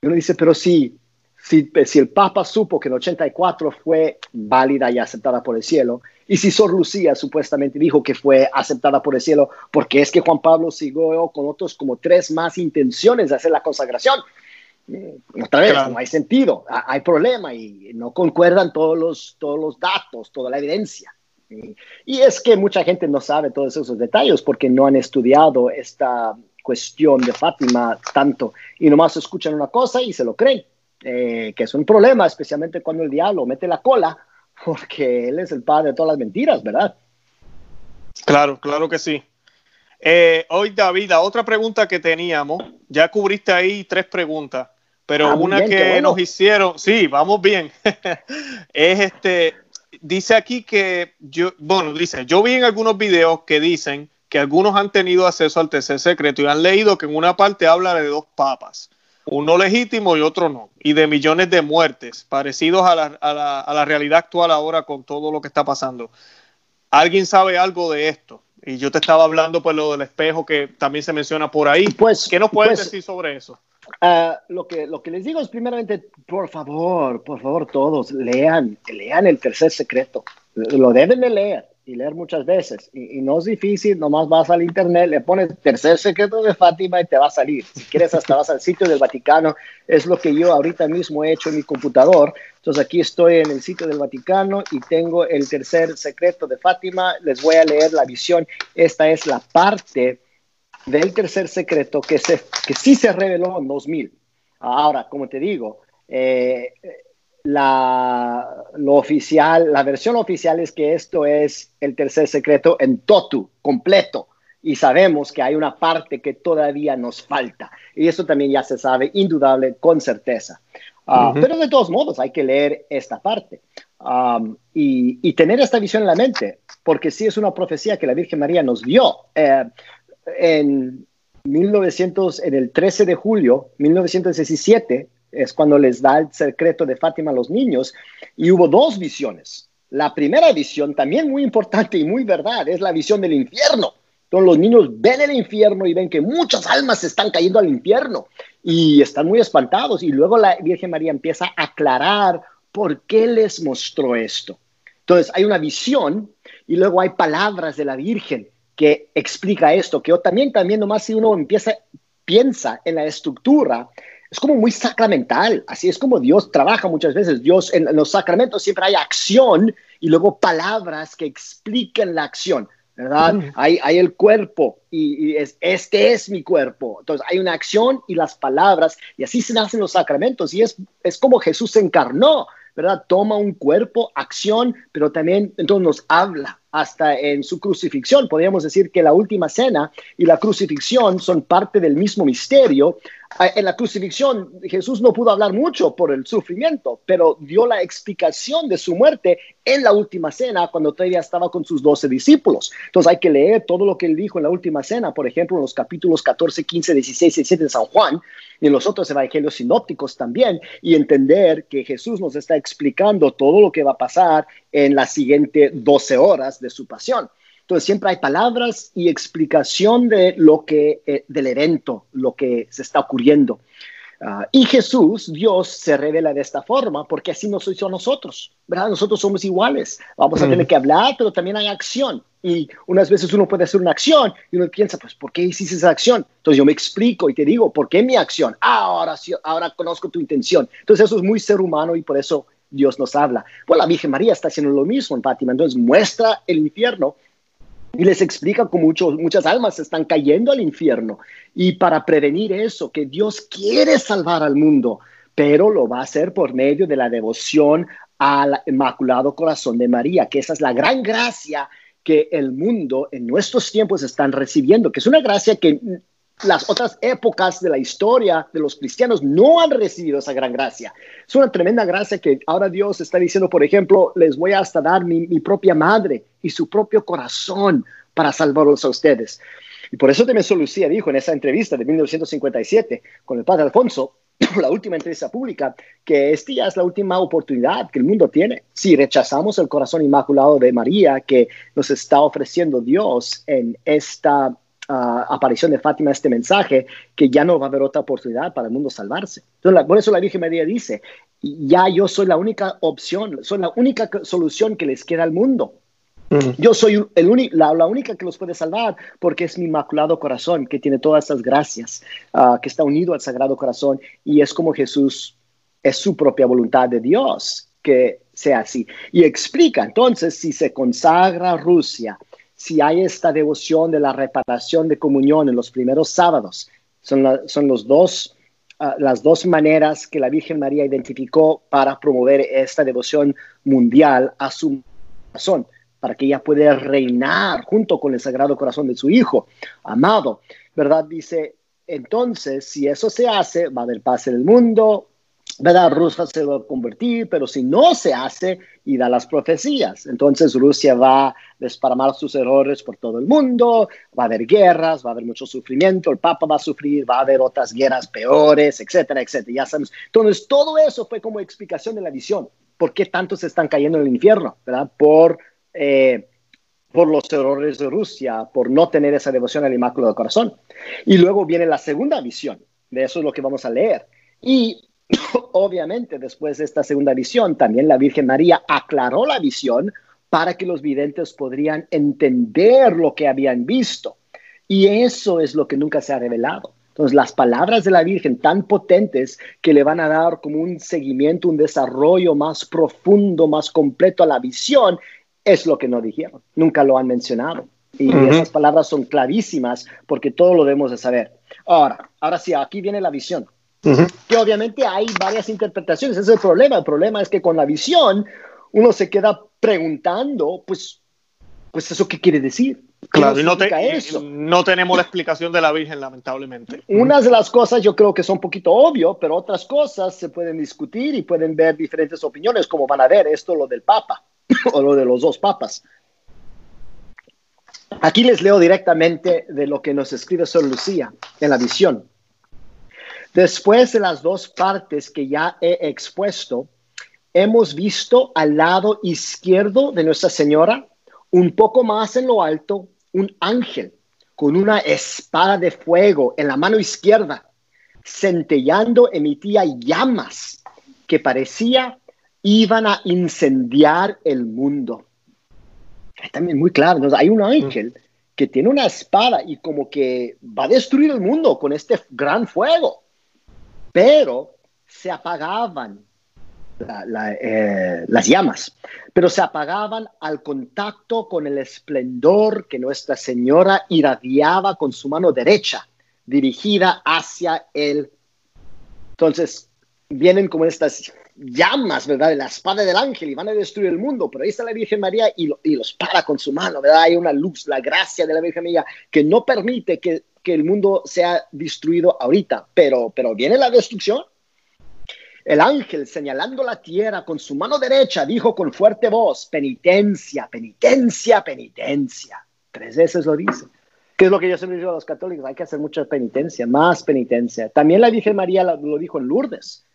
Y uno dice, pero sí, si, si, el Papa supo que en 84 fue válida y aceptada por el cielo, y si Sor Lucía supuestamente dijo que fue aceptada por el cielo, porque es que Juan Pablo siguió con otros como tres más intenciones de hacer la consagración. Mm, otra vez, no hay sentido, hay problema y no concuerdan todos los, todos los datos, toda la evidencia. Y es que mucha gente no sabe todos esos detalles porque no han estudiado esta cuestión de Fátima tanto y nomás escuchan una cosa y se lo creen, eh, que es un problema, especialmente cuando el diablo mete la cola (laughs) porque él es el padre de todas las mentiras, ¿verdad?
Claro, claro que sí. Eh, hoy, David, otra pregunta que teníamos, ya cubriste ahí tres preguntas, pero ah, una que nos hicieron, sí, vamos bien, (laughs) es este, dice aquí que yo, bueno, dice, yo vi en algunos videos que dicen que algunos han tenido acceso al tercer secreto y han leído que en una parte habla de dos papas uno legítimo y otro no, y de millones de muertes, parecidos a la, a, la, a la, realidad actual ahora con todo lo que está pasando. ¿Alguien sabe algo de esto? Y yo te estaba hablando pues lo del espejo que también se menciona por ahí. Pues, ¿Qué nos puedes pues, decir sobre eso?
Uh, lo, que, lo que les digo es primeramente, por favor, por favor todos, lean, lean el tercer secreto. Lo deben de leer y leer muchas veces. Y, no es difícil, nomás vas al internet, le pones tercer secreto de Fátima y te va a salir. Si quieres, hasta vas al sitio del Vaticano. Es lo que yo ahorita mismo he hecho en mi computador. Entonces aquí estoy en el sitio del Vaticano y tengo el tercer secreto de Fátima. Les voy a leer la visión. Esta es la parte del tercer secreto que, se, que sí se reveló en 2000. Ahora, como te digo, eh, la, lo oficial, la versión oficial es que esto es el tercer secreto en totu, completo. Y sabemos que hay una parte que todavía nos falta. Y eso también ya se sabe, indudable, con certeza. Ah, pero de todos modos, hay que leer esta parte y, tener esta visión en la mente, porque sí es una profecía que la Virgen María nos dio. Eh, en 1900, en el 13 de julio 1917, es cuando les da el secreto de Fátima a los niños, y hubo dos visiones. La primera visión, también muy importante y muy verdad, es la visión del infierno. Entonces los niños ven el infierno y ven que muchas almas están cayendo al infierno y están muy espantados. Y luego la Virgen María empieza a aclarar por qué les mostró esto. Entonces hay una visión y luego hay palabras de la Virgen que explica esto, que también, también nomás si uno empieza, piensa en la estructura, es como muy sacramental, así es como Dios trabaja muchas veces. Dios en, los sacramentos siempre hay acción y luego palabras que explican la acción, ¿verdad? Hay, hay, el cuerpo y, es, este es mi cuerpo. Entonces hay una acción y las palabras y así se nacen los sacramentos y es, es como Jesús se encarnó, ¿verdad? Toma un cuerpo, acción, pero también entonces nos habla hasta en su crucifixión. Podríamos decir que la última cena y la crucifixión son parte del mismo misterio, Ah, en la crucifixión Jesús no pudo hablar mucho por el sufrimiento, pero dio la explicación de su muerte en la última cena cuando todavía estaba con sus doce discípulos. Entonces hay que leer todo lo que él dijo en la última cena, por ejemplo, en los capítulos 14, 15, 16 y 17 de San Juan y en los otros evangelios sinópticos también, y entender que Jesús nos está explicando todo lo que va a pasar en las siguientes 12 horas de su pasión. Entonces siempre hay palabras y explicación de lo que, eh, del evento, lo que se está ocurriendo. Ah, y Jesús, Dios, se revela de esta forma porque así nos hizo a nosotros, ¿verdad? Nosotros somos iguales. Vamos a tener que hablar, pero también hay acción. Y unas veces uno puede hacer una acción y uno piensa, pues, ¿por qué hiciste esa acción? Entonces yo me explico y te digo, ¿por qué mi acción? Ah, ahora, sí, ahora conozco tu intención. Entonces eso es muy ser humano y por eso Dios nos habla. Pues la Virgen María está haciendo lo mismo en Fátima. Entonces muestra el infierno y les explica cómo muchos, muchas almas están cayendo al infierno. Y para prevenir eso, que Dios quiere salvar al mundo, pero lo va a hacer por medio de la devoción al Inmaculado Corazón de María, que esa es la gran gracia que el mundo en nuestros tiempos están recibiendo, que es una gracia que las otras épocas de la historia de los cristianos no han recibido esa gran gracia. Es una tremenda gracia que ahora Dios está diciendo, por ejemplo, les voy hasta dar mi, propia madre y su propio corazón para salvarlos a ustedes. Y por eso también Lucía dijo en esa entrevista de 1957 con el padre Alfonso, (clears throat) la última entrevista pública, que esta ya es la última oportunidad que el mundo tiene. Si rechazamos el corazón inmaculado de María que nos está ofreciendo Dios en esta ah, aparición de Fátima, este mensaje, que ya no va a haber otra oportunidad para el mundo salvarse. Entonces, por eso la Virgen María dice, ya yo soy la única opción, soy la única solución que les queda al mundo. Yo soy el la, la, única que los puede salvar porque es mi inmaculado corazón que tiene todas estas gracias, ah, que está unido al Sagrado Corazón y es como Jesús, es su propia voluntad de Dios que sea así. Y explica entonces si se consagra Rusia, si hay esta devoción de la reparación de comunión en los primeros sábados, son, son los dos, ah, las dos maneras que la Virgen María identificó para promover esta devoción mundial a su corazón para que ella pueda reinar junto con el Sagrado Corazón de su Hijo amado, ¿verdad? Dice, entonces, si eso se hace, va a haber paz en el mundo, ¿verdad? Rusia se va a convertir, pero si no se hace y da las profecías, entonces Rusia va a desparramar sus errores por todo el mundo, va a haber guerras, va a haber mucho sufrimiento, el Papa va a sufrir, va a haber otras guerras peores, etcétera, etcétera. Ya sabemos. Entonces, todo eso fue como explicación de la visión. ¿Por qué tantos están cayendo en el infierno? ¿Verdad? Por eh, por los errores de Rusia, por no tener esa devoción al Inmaculado Corazón. Y luego viene la segunda visión, de eso es lo que vamos a leer. Y (coughs) obviamente después de esta segunda visión, también la Virgen María aclaró la visión para que los videntes podrían entender lo que habían visto. Y eso es lo que nunca se ha revelado. Entonces, las palabras de la Virgen tan potentes que le van a dar como un seguimiento, un desarrollo más profundo, más completo a la visión, es lo que no dijeron, nunca lo han mencionado. Y esas palabras son clarísimas porque todo lo debemos de saber. Ahora, ahora sí, aquí viene la visión. Que obviamente hay varias interpretaciones, ese es el problema. El problema es que con la visión uno se queda preguntando, pues, pues eso qué quiere decir.
Claro, y no, no, tenemos la explicación de la Virgen, lamentablemente.
Unas de las cosas yo creo que son un poquito obvio, pero otras cosas se pueden discutir y pueden ver diferentes opiniones, como van a ver esto, lo del Papa. (laughs) o lo de los dos papas. Aquí les leo directamente de lo que nos escribe Sor Lucía en la visión. Después de las dos partes que ya he expuesto, hemos visto al lado izquierdo de Nuestra Señora, un poco más en lo alto, un ángel con una espada de fuego en la mano izquierda, centellando emitía llamas que parecía iban a incendiar el mundo. también muy claro, hay un ángel que tiene una espada y como que va a destruir el mundo con este gran fuego, pero se apagaban eh, las llamas, pero se apagaban al contacto con el esplendor que Nuestra Señora irradiaba con su mano derecha, dirigida hacia él. Entonces, vienen como estas llamas, ¿verdad? De la espada del ángel y van a destruir el mundo, pero ahí está la Virgen María y, los para con su mano, ¿verdad? Hay una luz, la gracia de la Virgen María que no permite que, el mundo sea destruido ahorita, pero, pero viene la destrucción. El ángel, señalando la tierra con su mano derecha, dijo con fuerte voz, penitencia, penitencia, penitencia. Tres veces lo dice. ¿Qué es lo que yo siempre digo a los católicos? Hay que hacer mucha penitencia, más penitencia. También la Virgen María lo dijo en Lourdes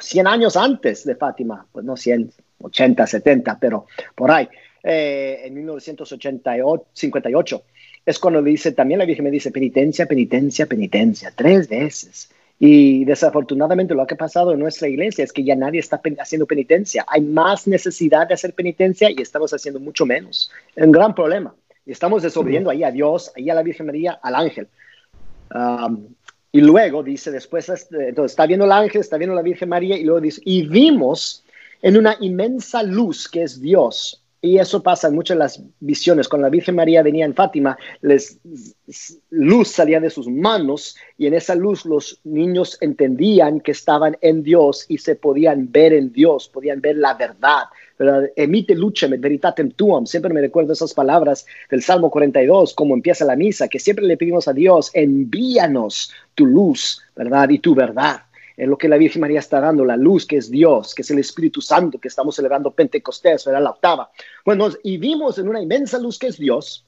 100 años antes de Fátima, pues no 100, 80, 70, pero por ahí, eh, en 1958, es cuando dice, también la Virgen me dice penitencia, penitencia, penitencia, tres veces. Y desafortunadamente lo que ha pasado en nuestra iglesia es que ya nadie está haciendo penitencia. Hay más necesidad de hacer penitencia y estamos haciendo mucho menos. Es un gran problema. Y estamos desobediendo ahí a Dios, ahí a la Virgen María, al ángel. Um, y luego dice, después, este, entonces está viendo el ángel, está viendo la Virgen María y luego dice, y vimos en una inmensa luz que es Dios. Y eso pasa en muchas de las visiones. Cuando la Virgen María venía en Fátima, les, luz salía de sus manos y en esa luz los niños entendían que estaban en Dios y se podían ver en Dios, podían ver la verdad, Emite lucem et veritatem tuam. Siempre me recuerdo esas palabras del Salmo 42, como empieza la misa, que siempre le pedimos a Dios, envíanos tu luz, ¿verdad? Y tu verdad. Es lo que la Virgen María está dando, la luz que es Dios, que es el Espíritu Santo, que estamos celebrando Pentecostés, ¿verdad? La octava. Bueno, y vimos en una inmensa luz que es Dios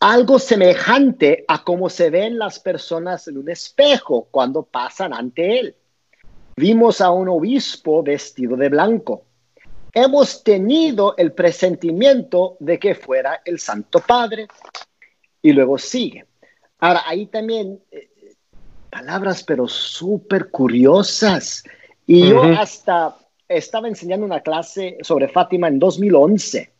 algo semejante a cómo se ven las personas en un espejo cuando pasan ante él. Vimos a un obispo vestido de blanco. Hemos tenido el presentimiento de que fuera el Santo Padre. Y luego sigue. Ahora, ahí también eh, palabras, pero súper curiosas. Y yo hasta estaba enseñando una clase sobre Fátima en 2011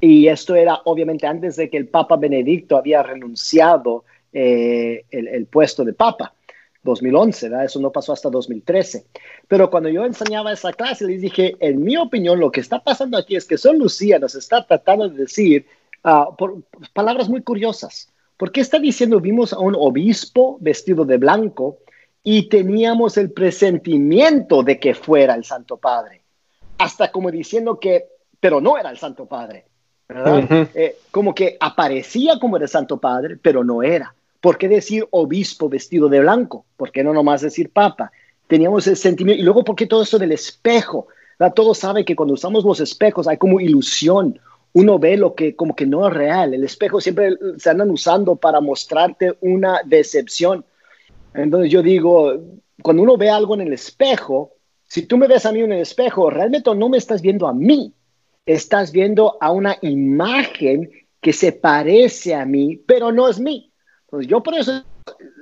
y esto era obviamente antes de que el Papa Benedicto había renunciado eh, el, puesto de Papa. 2011, ¿verdad? eso no pasó hasta 2013. Pero cuando yo enseñaba esa clase, les dije, en mi opinión, lo que está pasando aquí es que Son Lucía nos está tratando de decir ah, por, palabras muy curiosas. ¿Por qué está diciendo, vimos a un obispo vestido de blanco y teníamos el presentimiento de que fuera el Santo Padre? Hasta como diciendo que, pero no era el Santo Padre. Eh, como que aparecía como el Santo Padre, pero no era. ¿Por qué decir obispo vestido de blanco? ¿Por qué no nomás decir papa? Teníamos el sentimiento. Y luego, ¿por qué todo eso del espejo? Todos saben que cuando usamos los espejos hay como ilusión. Uno ve lo que como que no es real. El espejo siempre se andan usando para mostrarte una decepción. Entonces yo digo, cuando uno ve algo en el espejo, si tú me ves a mí en el espejo, realmente no me estás viendo a mí, estás viendo a una imagen que se parece a mí, pero no es mí. Entonces, yo por eso,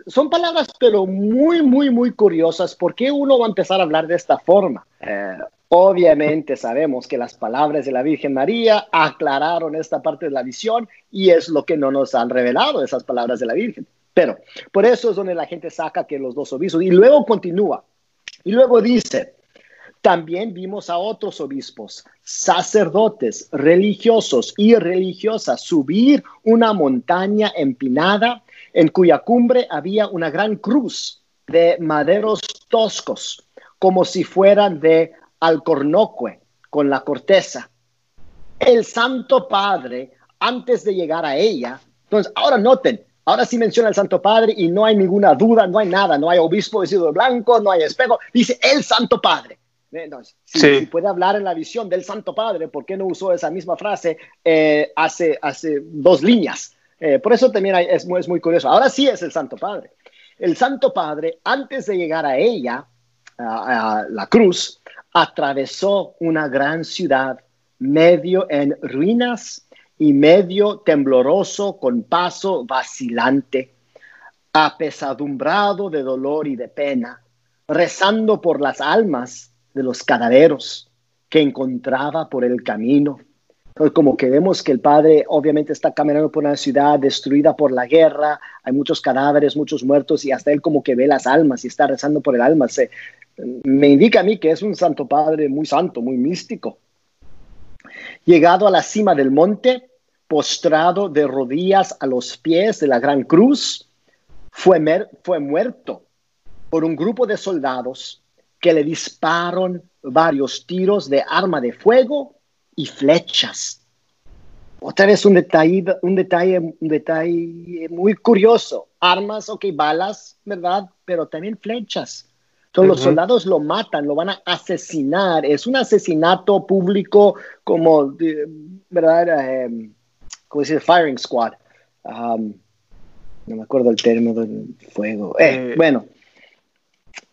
son palabras, pero muy, muy, muy curiosas. ¿Por qué uno va a empezar a hablar de esta forma? Eh, obviamente sabemos que las palabras de la Virgen María aclararon esta parte de la visión y es lo que no nos han revelado esas palabras de la Virgen. Pero por eso es donde la gente saca que los dos obispos. Y luego continúa. Y luego dice, también vimos a otros obispos, sacerdotes, religiosos y religiosas subir una montaña empinada en cuya cumbre había una gran cruz de maderos toscos, como si fueran de alcornoque, con la corteza. El Santo Padre, antes de llegar a ella, entonces, ahora noten, ahora sí menciona el Santo Padre y no hay ninguna duda, no hay nada, no hay obispo vestido de blanco, no hay espejo, dice el Santo Padre. Entonces, si, puede hablar en la visión del Santo Padre, ¿por qué no usó esa misma frase eh, hace, hace dos líneas? Eh, por eso también es, muy, curioso. Ahora sí es el Santo Padre. El Santo Padre, antes de llegar a ella, a, la cruz, atravesó una gran ciudad, medio en ruinas y medio tembloroso, con paso vacilante, apesadumbrado de dolor y de pena, rezando por las almas de los cadaveros que encontraba por el camino. Como que vemos que el padre obviamente está caminando por una ciudad destruida por la guerra, hay muchos cadáveres, muchos muertos y hasta él como que ve las almas y está rezando por el alma. Se, me indica a mí que es un santo padre muy santo, muy místico. Llegado a la cima del monte, postrado de rodillas a los pies de la gran cruz, fue, fue muerto por un grupo de soldados que le dispararon varios tiros de arma de fuego y flechas. Otra vez un detalle, un detalle, un detalle muy curioso. Armas, ok, balas, ¿verdad? Pero también flechas. Entonces los soldados lo matan, lo van a asesinar. Es un asesinato público como, ¿verdad? Um, ¿Cómo dice? Firing squad. Um, no me acuerdo el término del fuego. Eh, eh, bueno,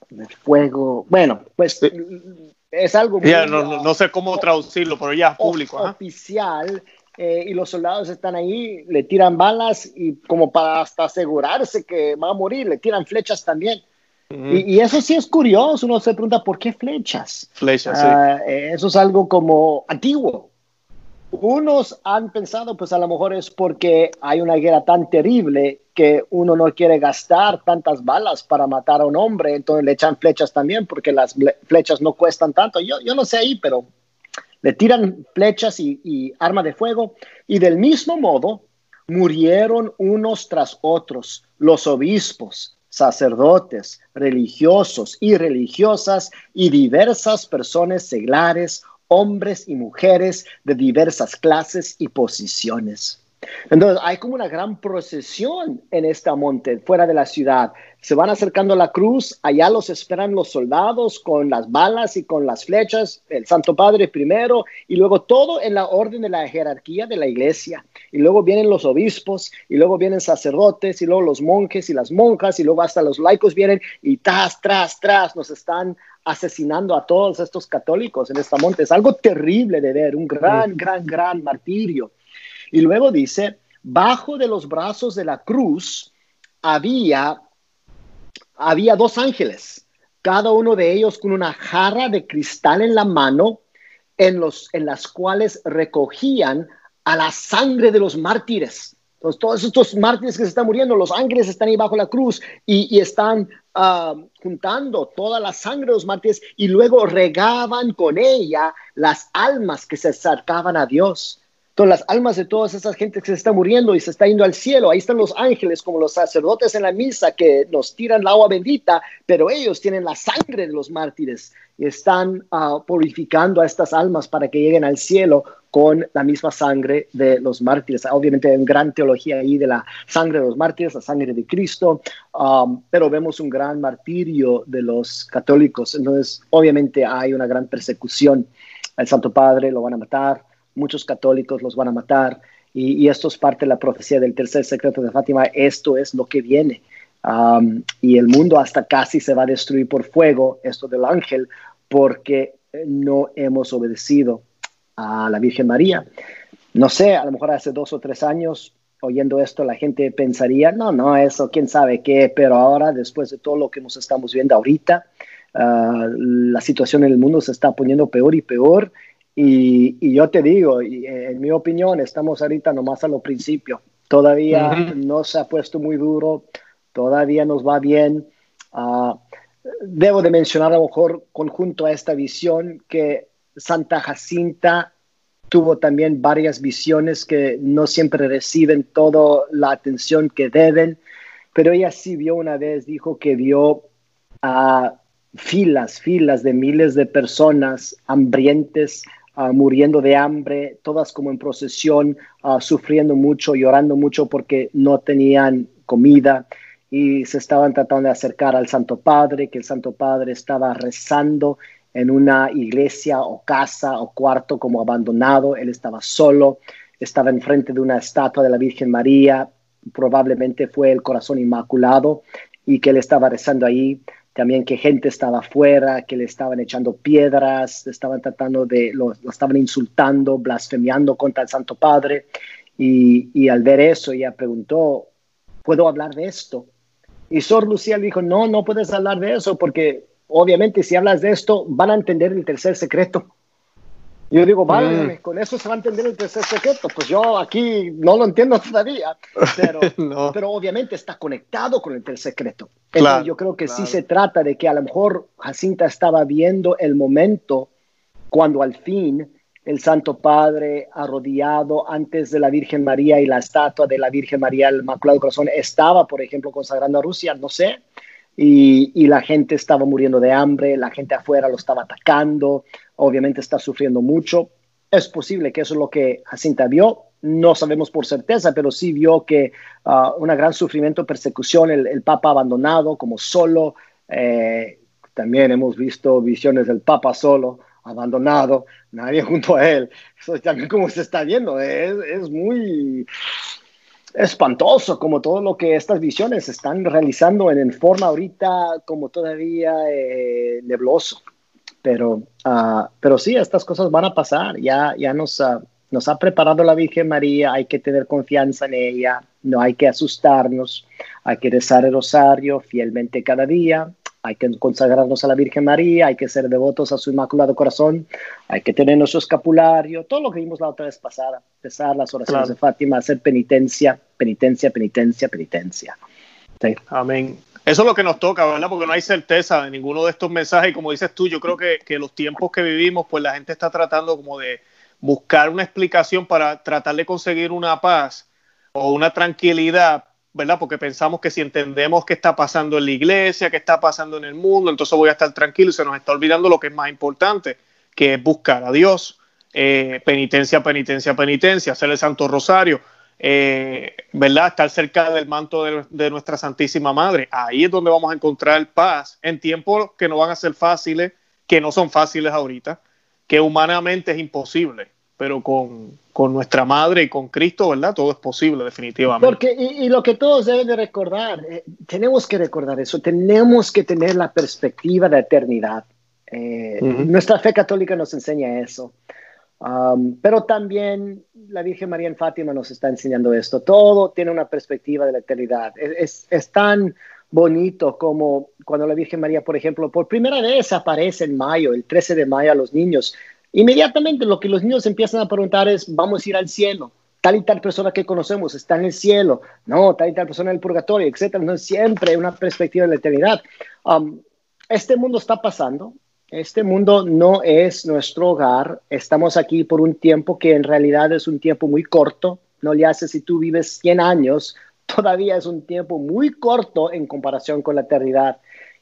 el fuego. Bueno, pues es algo
muy, no, sé cómo traducirlo, pero ya público.
Oficial. Eh, y los soldados están ahí, le tiran balas y como para hasta asegurarse que va a morir, le tiran flechas también. y, eso sí es curioso, uno se pregunta, ¿por qué flechas?
Flechas, sí. Ah,
eso es algo como antiguo, unos han pensado, pues a lo mejor es porque hay una guerra tan terrible que uno no quiere gastar tantas balas para matar a un hombre, entonces le echan flechas también porque las flechas no cuestan tanto. Yo, yo no sé ahí, pero le tiran flechas y, y arma de fuego y del mismo modo murieron unos tras otros los obispos, sacerdotes, religiosos y religiosas y diversas personas seglares hombres y mujeres de diversas clases y posiciones. Entonces hay como una gran procesión en este monte, fuera de la ciudad. Se van acercando a la cruz, allá los esperan los soldados con las balas y con las flechas, el Santo Padre primero, y luego todo en la orden de la jerarquía de la iglesia. Y luego vienen los obispos, y luego vienen sacerdotes, y luego los monjes y las monjas, y luego hasta los laicos vienen y tras, tras, tras, nos están asesinando a todos estos católicos en esta monte. Es algo terrible de ver, un gran, gran, gran martirio. Y luego dice, bajo de los brazos de la cruz había, había dos ángeles, cada uno de ellos con una jarra de cristal en la mano, en, los, en las cuales recogían a la sangre de los mártires. Entonces, todos estos mártires que se están muriendo, los ángeles están ahí bajo la cruz y, están ah, juntando toda la sangre de los mártires y luego regaban con ella las almas que se acercaban a Dios. Entonces, las almas de todas esas gentes que se están muriendo y se está yendo al cielo, ahí están los ángeles como los sacerdotes en la misa que nos tiran el agua bendita, pero ellos tienen la sangre de los mártires y están uh, purificando a estas almas para que lleguen al cielo con la misma sangre de los mártires. Obviamente hay una gran teología ahí de la sangre de los mártires, la sangre de Cristo, um, pero vemos un gran martirio de los católicos. Entonces, obviamente hay una gran persecución. al Santo Padre lo van a matar muchos católicos los van a matar. Y, esto es parte de la profecía del tercer secreto de Fátima. Esto es lo que viene. Y el mundo hasta casi se va a destruir por fuego, esto del ángel, porque no hemos obedecido a la Virgen María. No sé, a lo mejor hace dos o tres años, oyendo esto, la gente pensaría, no, no, eso, quién sabe qué, pero ahora, después de todo lo que nos estamos viendo ahorita, uh, la situación en el mundo se está poniendo peor y peor y, yo te digo, en mi opinión, estamos ahorita nomás a lo principio. Todavía no se ha puesto muy duro, todavía nos va bien. Ah, debo de mencionar a lo mejor conjunto a esta visión que Santa Jacinta tuvo también varias visiones que no siempre reciben toda la atención que deben, pero ella sí vio una vez, dijo que vio a filas, filas de miles de personas hambrientes, Ah, muriendo de hambre, todas como en procesión, ah, sufriendo mucho, llorando mucho porque no tenían comida y se estaban tratando de acercar al Santo Padre, que el Santo Padre estaba rezando en una iglesia o casa o cuarto como abandonado, él estaba solo, estaba enfrente de una estatua de la Virgen María, probablemente fue el corazón inmaculado y que él estaba rezando ahí también que gente estaba afuera, que le estaban echando piedras, estaban tratando de, lo, estaban insultando, blasfemiando contra el Santo Padre. Y, y, al ver eso, ella preguntó, ¿puedo hablar de esto? Y Sor Lucía le dijo, no, no puedes hablar de eso, porque obviamente si hablas de esto, van a entender el tercer secreto. Yo digo, vale, mm. con eso se va a entender el tercer secreto. Pues yo aquí no lo entiendo todavía, pero, (laughs) pero obviamente está conectado con el tercer secreto. yo creo que sí se trata de que a lo mejor Jacinta estaba viendo el momento cuando al fin el Santo Padre arrodillado antes de la Virgen María y la estatua de la Virgen María, el Inmaculado Corazón, estaba, por ejemplo, consagrando a Rusia, no sé, y, la gente estaba muriendo de hambre, la gente afuera lo estaba atacando, obviamente está sufriendo mucho. Es posible que eso es lo que Jacinta vio, no sabemos por certeza, pero sí vio que uh, un gran sufrimiento, persecución, el, Papa abandonado como solo. Eh, también hemos visto visiones del Papa solo, abandonado, nadie (laughs) junto a él. Eso también como se está viendo, es muy espantoso como todo lo que estas visiones están realizando en, forma ahorita como todavía eh, nebloso. Pero, uh, pero sí, estas cosas van a pasar. Ya, ya nos, uh, nos ha preparado la Virgen María, hay que tener confianza en ella, no hay que asustarnos, hay que rezar el rosario fielmente cada día, hay que consagrarnos a la Virgen María, hay que ser devotos a su Inmaculado Corazón, hay que tener nuestro escapulario, todo lo que vimos la otra vez pasada, rezar las oraciones de Fátima, hacer penitencia, penitencia, penitencia, penitencia.
Amén. Eso es lo que nos toca, ¿verdad? Porque no hay certeza de ninguno de estos mensajes y como dices tú, yo creo que, que los tiempos que vivimos, pues la gente está tratando como de buscar una explicación para tratar de conseguir una paz o una tranquilidad ¿verdad? Porque pensamos que si entendemos qué está pasando en la iglesia, qué está pasando en el mundo, entonces voy a estar tranquilo y se nos está olvidando lo que es más importante, que es buscar a Dios. Eh, penitencia, penitencia, penitencia, hacer el Santo Rosario. eh, ¿verdad? Estar cerca del manto de, nuestra Santísima Madre. Ahí es donde vamos a encontrar paz en tiempos que no van a ser fáciles, que no son fáciles ahorita, que humanamente es imposible, pero con, nuestra Madre y con Cristo, ¿verdad? Todo es posible, definitivamente.
Porque, y, lo que todos deben de recordar, eh, tenemos que recordar eso, tenemos que tener la perspectiva de eternidad. Eh, nuestra fe católica nos enseña eso. Um, pero también la Virgen María en Fátima nos está enseñando esto. Todo tiene una perspectiva de la eternidad. Es, tan bonito como cuando la Virgen María, por ejemplo, por primera vez aparece en mayo, el 13 de mayo a los niños. Inmediatamente lo que los niños empiezan a preguntar es, vamos a ir al cielo. Tal y tal persona que conocemos está en el cielo. No, tal y tal persona en el purgatorio, etc. No es siempre una perspectiva de la eternidad. Um, este mundo está pasando, este mundo no es nuestro hogar. Estamos aquí por un tiempo que en realidad es un tiempo muy corto. No le hace si tú vives 100 años, (laughs) todavía es un tiempo muy corto en comparación con la eternidad.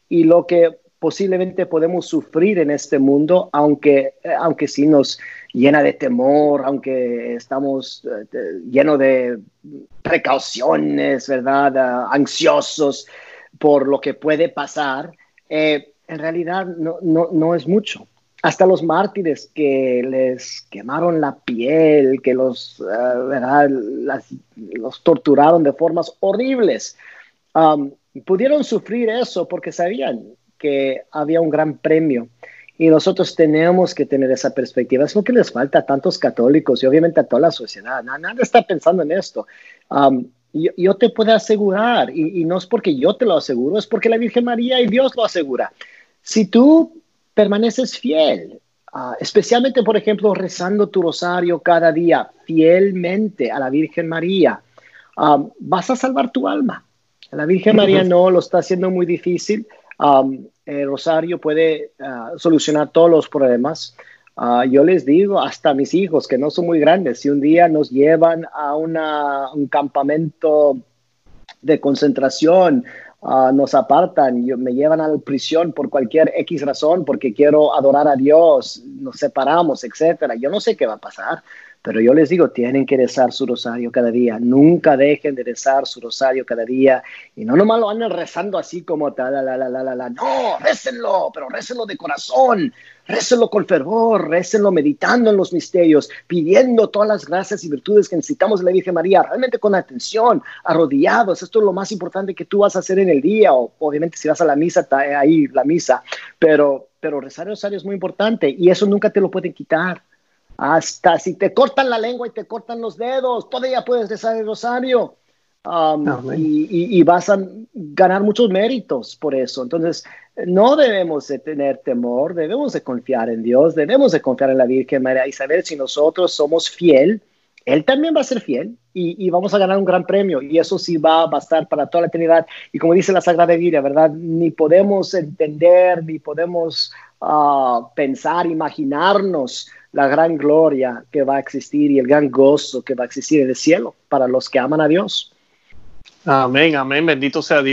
Y lo que posiblemente podemos sufrir en este mundo, aunque, aunque sí nos llena de temor, aunque estamos eh, llenos de precauciones, ¿verdad? Ah, ansiosos por lo que puede pasar. Eh, en realidad no, no, no es mucho. Hasta los mártires que les quemaron la piel, que los, eh, los torturaron de formas horribles, pudieron sufrir eso porque sabían que había un gran premio. Y nosotros tenemos que tener esa perspectiva. Es lo que les falta a tantos católicos y obviamente a toda la sociedad. Nadie está pensando en esto. Um, yo, te puedo asegurar, y, y, no es porque yo te lo aseguro, es porque la Virgen María y Dios lo asegura. Si tú permaneces fiel, ah, especialmente, por ejemplo, rezando tu rosario cada día fielmente a la Virgen María, ah, vas a salvar tu alma. La Virgen María no lo está haciendo muy difícil. El rosario puede solucionar todos los problemas. yo les digo, hasta mis hijos, que no son muy grandes, si un día nos llevan a un campamento de concentración Ah, nos apartan, y me llevan a la prisión por cualquier X razón, porque quiero adorar a Dios, nos separamos, etcétera. Yo no sé qué va a pasar, pero yo les digo, tienen que rezar su rosario cada día. Nunca dejen de rezar su rosario cada día. Y no nomás lo anden rezando así como tal, la, la, la, la, la. No, récenlo, pero récenlo de corazón. Récenlo con fervor, récenlo meditando en los misterios, pidiendo todas las gracias y virtudes que necesitamos de la Virgen María, realmente con atención, arrodillados. Esto es lo más importante que tú vas a hacer en el día, o obviamente si vas a la misa, está ahí la misa, pero, pero rezar el rosario es muy importante y eso nunca te lo pueden quitar. Hasta si te cortan la lengua y te cortan los dedos, todavía puedes rezar el rosario. Um, y, vas a ganar muchos méritos por eso. Entonces, no debemos de tener temor, debemos de confiar en Dios, debemos de confiar en la Virgen María y saber si nosotros somos fiel, Él también va a ser fiel y, vamos a ganar un gran premio y eso sí va a bastar para toda la eternidad. Y como dice la Sagrada Biblia, ¿verdad? Ni podemos entender, ni podemos uh, pensar, imaginarnos la gran gloria que va a existir y el gran gozo que va a existir en el cielo para los que aman a Dios.
Amén, amén, bendito sea Dios.